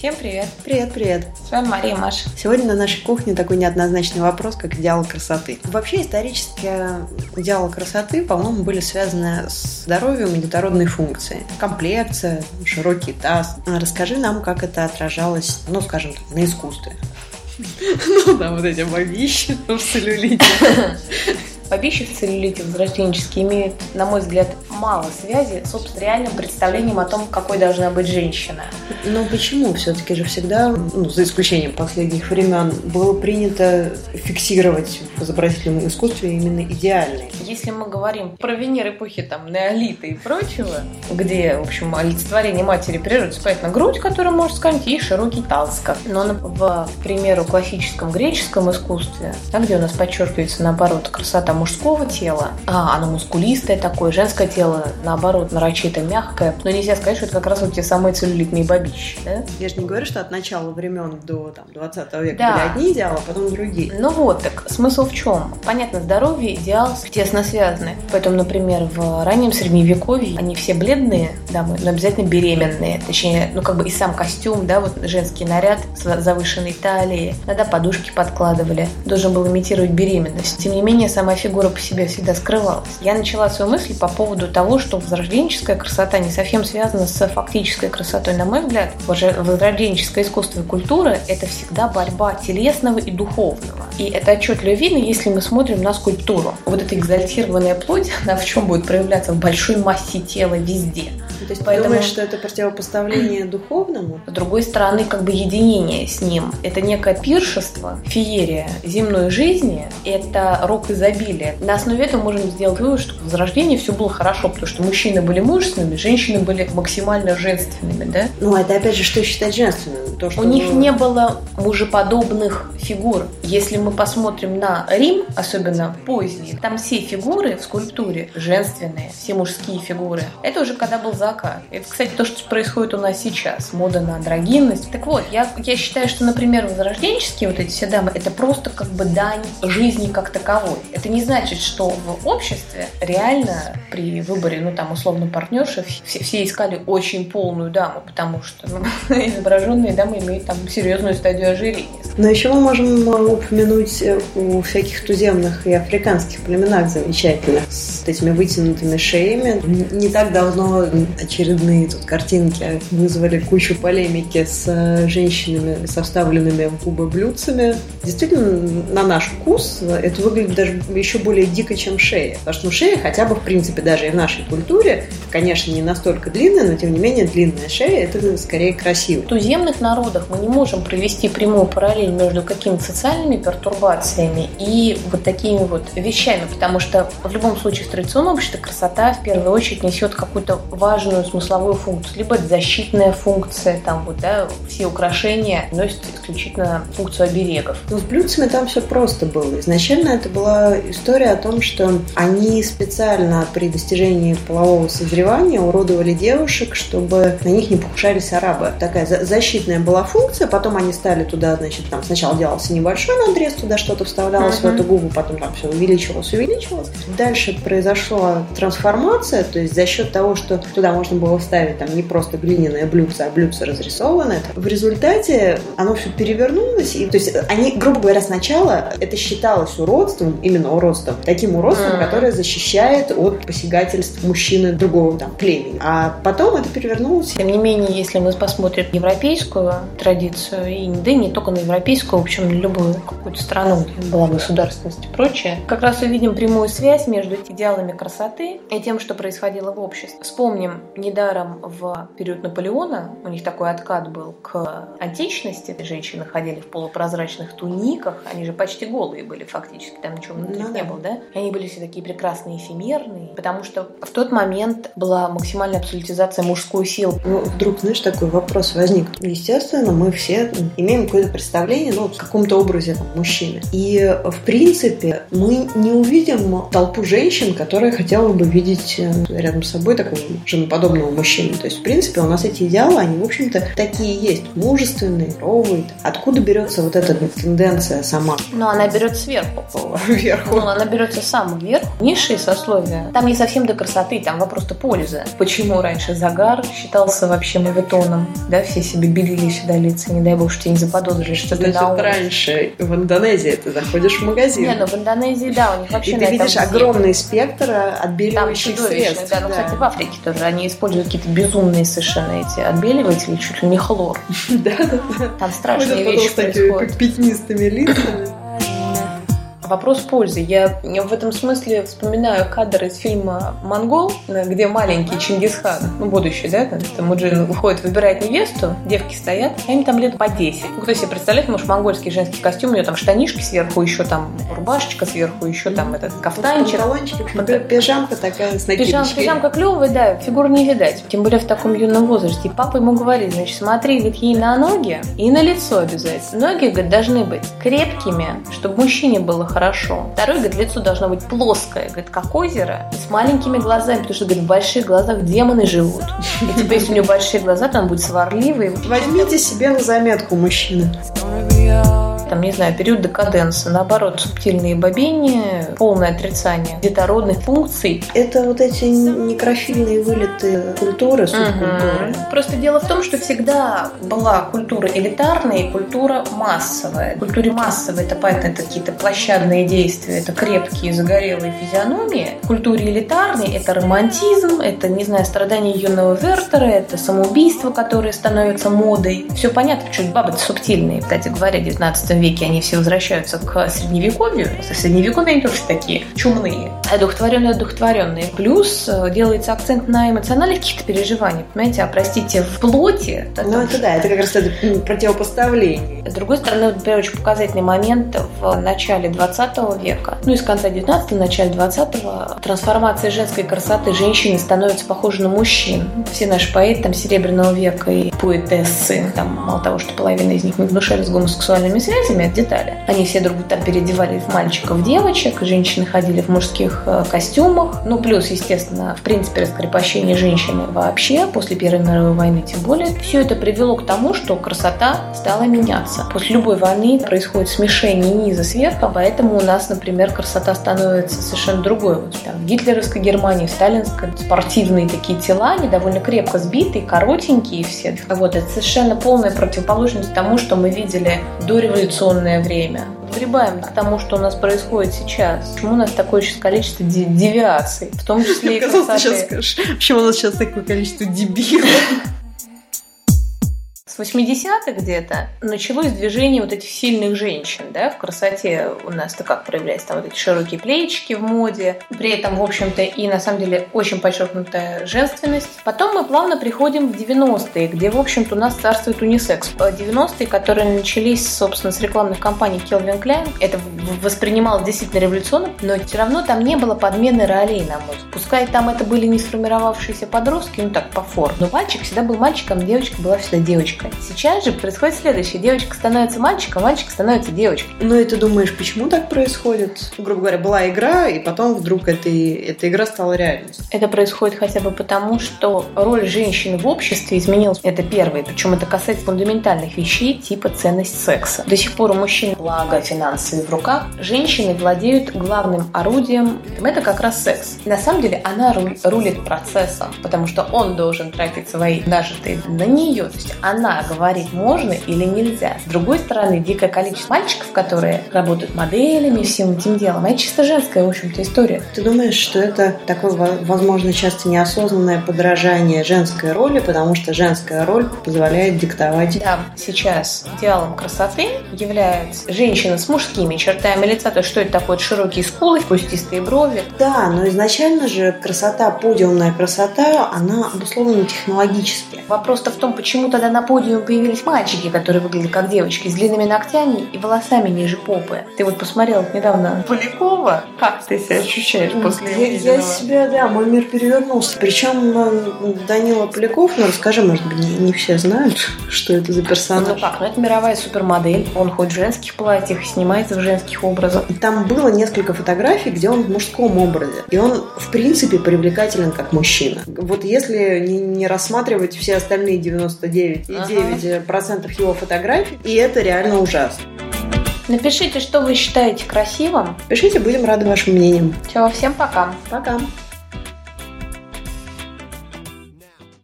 Всем привет! Привет, привет! С вами Мария Маша. Сегодня на нашей кухне такой неоднозначный вопрос, как идеал красоты. Вообще, исторически идеалы красоты, по-моему, были связаны с здоровьем и детородной функцией. Комплекция, широкий таз. Расскажи нам, как это отражалось, ну, скажем так, на искусстве. Ну да, вот эти бабищи в целлюлите. Бабищи в целлюлите возрожденческие имеют, на мой взгляд, мало связи с собственно реальным представлением о том, какой должна быть женщина. Но почему все-таки же всегда, ну, за исключением последних времен, было принято фиксировать в изобразительном искусстве именно идеальный? Если мы говорим про Венер эпохи там неолита и прочего, где, в общем, олицетворение матери природы, понятно, грудь, которую может сканить, и широкий таз. Но, в, к примеру, классическом греческом искусстве, да, где у нас подчеркивается, наоборот, красота мужского тела, а оно мускулистое такое, женское тело, наоборот, нарочито мягкое. Но нельзя сказать, что это как раз вот те самые целлюлитные бабищи. Да? Я же не говорю, что от начала времен до там, 20 века да. были одни идеалы, а потом другие. Ну вот, так смысл в чем? Понятно, здоровье, идеал тесно связаны. Поэтому, например, в раннем средневековье они все бледные, да, но обязательно беременные. Точнее, ну как бы и сам костюм, да, вот женский наряд с завышенной талией. Иногда подушки подкладывали. Должен был имитировать беременность. Тем не менее, сама фигура фигура по себе всегда скрывалась. Я начала свою мысль по поводу того, что возрожденческая красота не совсем связана с фактической красотой. На мой взгляд, возрожденческое искусство и культура – это всегда борьба телесного и духовного. И это отчетливо видно, если мы смотрим на скульптуру. Вот эта экзальтированная плоть, она в чем будет проявляться? В большой массе тела везде. То есть Поэтому... думаешь, что это противопоставление духовному? С другой стороны, как бы единение с ним. Это некое пиршество, феерия земной жизни, это рок изобилия. На основе этого можем сделать вывод, что в Возрождении все было хорошо, потому что мужчины были мужественными, женщины были максимально женственными, да? Ну, это опять же, что считать женственным? То, что... У них не было мужеподобных фигур. Если мы посмотрим на Рим, особенно поздний, там все фигуры в скульптуре женственные, все мужские фигуры. Это уже когда был закат пока. Это, кстати, то, что происходит у нас сейчас. Мода на андрогинность. Так вот, я, я считаю, что, например, возрожденческие вот эти все дамы, это просто как бы дань жизни как таковой. Это не значит, что в обществе реально при выборе, ну, там, условно, партнерши все, все искали очень полную даму, потому что ну, изображенные дамы имеют там серьезную стадию ожирения. Но еще мы можем упомянуть э, у всяких туземных и африканских племенах замечательных с этими вытянутыми шеями. Не так давно очередные тут картинки вызвали кучу полемики с э, женщинами со вставленными в губы блюдцами. Действительно, на наш вкус это выглядит даже еще более дико, чем шея. Потому что ну, шея хотя бы, в принципе, даже и в нашей культуре, конечно, не настолько длинная, но тем не менее длинная шея – это скорее красиво. В туземных народах мы не можем провести прямую параллель между какими-то социальными пертурбациями и вот такими вот вещами, потому что в любом случае в традиционном обществе красота в первую очередь несет какую-то важную важную смысловую функцию. Либо это защитная функция, там вот, да, все украшения носят исключительно функцию оберегов. Но с блюдцами там все просто было. Изначально это была история о том, что они специально при достижении полового созревания уродовали девушек, чтобы на них не покушались арабы. Такая защитная была функция, потом они стали туда, значит, там сначала делался небольшой надрез, туда что-то вставлялось uh-huh. в эту губу, потом там все увеличивалось, увеличивалось. Дальше произошла трансформация, то есть за счет того, что туда можно было вставить там не просто глиняное блюдце, а блюдце разрисованное. В результате оно все перевернулось. И, то есть они, грубо говоря, сначала это считалось уродством, именно уродством, таким уродством, mm. которое защищает от посягательств мужчины другого там племени. А потом это перевернулось. Тем не менее, если мы посмотрим европейскую традицию, и да и не только на европейскую, в общем, на любую какую-то страну, где была государственность и прочее, как раз увидим прямую связь между идеалами красоты и тем, что происходило в обществе. Вспомним Недаром в период Наполеона у них такой откат был к античности. Женщины ходили в полупрозрачных туниках, они же почти голые были фактически, там ничего внутри ну, не да. было, да? И они были все такие прекрасные, эфемерные, потому что в тот момент была максимальная абсолютизация мужской силы. Ну, вдруг, знаешь, такой вопрос возник. Естественно, мы все имеем какое-то представление, ну, в каком-то образе там, мужчины. И, в принципе, мы не увидим толпу женщин, которые хотела бы видеть э, рядом с собой такую жену женоподобного мужчины. То есть, в принципе, у нас эти идеалы, они, в общем-то, такие есть. Мужественные, ровые. Откуда берется вот эта тенденция сама? Ну, она берется сверху. Вверху. Ну, она берется сам вверх. Низшие сословия. Там не совсем до красоты, там вопрос-то пользы. Почему раньше загар считался вообще мавитоном? Да, все себе белили сюда лица, не дай бог, что тебе не заподозрили, что ты Значит, раньше в Индонезии ты заходишь в магазин. Не, ну в Индонезии, да, у них вообще И на ты видишь огромный спектр Там отбеливающих средств. да. Ну, кстати, в Африке тоже они используют какие-то безумные совершенно эти отбеливатели, чуть ли не хлор. Да, да, да. Там страшные вещи происходят. пятнистыми лицами. Вопрос пользы. Я в этом смысле вспоминаю кадр из фильма «Монгол», где маленький Чингисхан, ну, будущий, да, там, Муджин выходит, выбирает невесту, девки стоят, а им там лет по 10. Ну, кто себе представляет, может, монгольский женский костюм, у нее там штанишки сверху, еще там рубашечка сверху, еще там этот кафтанчик. Панталончик, пижамка такая с накидочкой. пижамка клевая, да, фигур не видать. Тем более в таком юном возрасте. И папа ему говорит, значит, смотри, говорит, ей на ноги и на лицо обязательно. Ноги, говорит, должны быть крепкими, чтобы мужчине было хорошо. Второй, говорит, лицо должно быть плоское, говорит, как озеро, и с маленькими глазами, потому что, говорит, в больших глазах демоны живут. И типа, если у него большие глаза, то он будет сварливый. Возьмите себе на заметку, мужчины. Там, не знаю, период декаденса. Наоборот, субтильные бобения, полное отрицание детородных функций. Это вот эти некрофильные вылеты культуры, субкультуры. Мгм. Просто дело в том, что всегда была культура элитарная и культура массовая. В культуре массовой это, понятно, это какие-то площадные действия, это крепкие загорелые физиономии. В культуре элитарной это романтизм, это, не знаю, страдания юного Вертера, это самоубийство, которое становится модой. Все понятно, почему бабы субтильные. Кстати говоря, в 19 веке они все возвращаются к средневековью. Со средневековья они тоже такие чумные. А духотворенные, духотворенные. Плюс э, делается акцент на эмоциональных каких-то переживаниях. Понимаете, а простите, в плоти... Ну, это да, это как раз это противопоставление. с другой стороны, например, очень показательный момент в начале 20 века, ну и с конца 19 начале 20 трансформация женской красоты женщины становится похожей на мужчин. Все наши поэты там Серебряного века и поэтессы, там мало того, что половина из них не внушали с гомосексуальными связями, это детали. Они все друг там переодевали в мальчиков, девочек, женщины ходили в мужских э, костюмах. Ну, плюс, естественно, в принципе, раскрепощение женщины вообще после Первой мировой войны, тем более. Все это привело к тому, что красота стала меняться. После любой войны происходит смешение низа сверху, поэтому у нас, например, красота становится совершенно другой. Вот там, в гитлеровской Германии, в сталинской спортивные такие тела, они довольно крепко сбитые, коротенькие все. Вот, это совершенно полная противоположность тому, что мы видели до революционное время. Прибавим к тому, что у нас происходит сейчас. Почему у нас такое сейчас количество ди- девиаций, в том числе и красоты? сейчас скажешь, почему у нас сейчас такое количество дебилов? С 80-х где-то началось движение вот этих сильных женщин, да, в красоте у нас это как проявляется, там вот эти широкие плечики в моде, при этом, в общем-то, и на самом деле очень подчеркнутая женственность. Потом мы плавно приходим в 90-е, где, в общем-то, у нас царствует унисекс. Э, 90-е, которые начались, собственно, с рекламных кампаний Calvin Klein, это воспринималось действительно революционно, но все равно там не было подмены ролей, на мой. Пускай там это были не сформировавшиеся подростки, ну так, по форме, но мальчик всегда был мальчиком, девочка была всегда девочкой. Сейчас же происходит следующее. Девочка становится мальчиком, мальчик становится девочкой. Ну и ты думаешь, почему так происходит? Грубо говоря, была игра, и потом вдруг эта, эта игра стала реальностью. Это происходит хотя бы потому, что роль женщины в обществе изменилась. Это первое. Причем это касается фундаментальных вещей типа ценность секса. До сих пор у мужчин благо финансовые в руках. Женщины владеют главным орудием. Это как раз секс. На самом деле она ру- рулит процессом, потому что он должен тратить свои нажитые на нее. То есть она говорит, можно или нельзя. С другой стороны, дикое количество мальчиков, которые работают моделями, всем этим делом. А это чисто женская, в общем-то, история. Ты думаешь, что это такое, во- возможно, часто неосознанное подражание женской роли, потому что женская роль позволяет диктовать Да, сейчас идеалом красоты является женщина с мужскими чертами лица. То есть, что это такое? Это широкие скулы, кустистые брови. Да, но изначально же красота, подиумная красота, она обусловлена технологически. Вопрос-то в том, почему тогда на подиуме подиуме появились мальчики, которые выглядели как девочки, с длинными ногтями и волосами ниже попы. Ты вот посмотрел недавно Полякова? Как ты себя ощущаешь после я, я себя, да, мой мир перевернулся. Причем Данила Поляков, ну расскажи, может быть, не, не все знают, что это за персонаж. Ну как, ну это мировая супермодель. Он ходит в женских платьях, снимается в женских образах. Там было несколько фотографий, где он в мужском образе. И он, в принципе, привлекателен как мужчина. Вот если не, не рассматривать все остальные 99,9% ага. его фотографий, и это реально ужасно. Напишите, что вы считаете красивым. Пишите, будем рады вашим мнениям. Все, всем пока. Пока.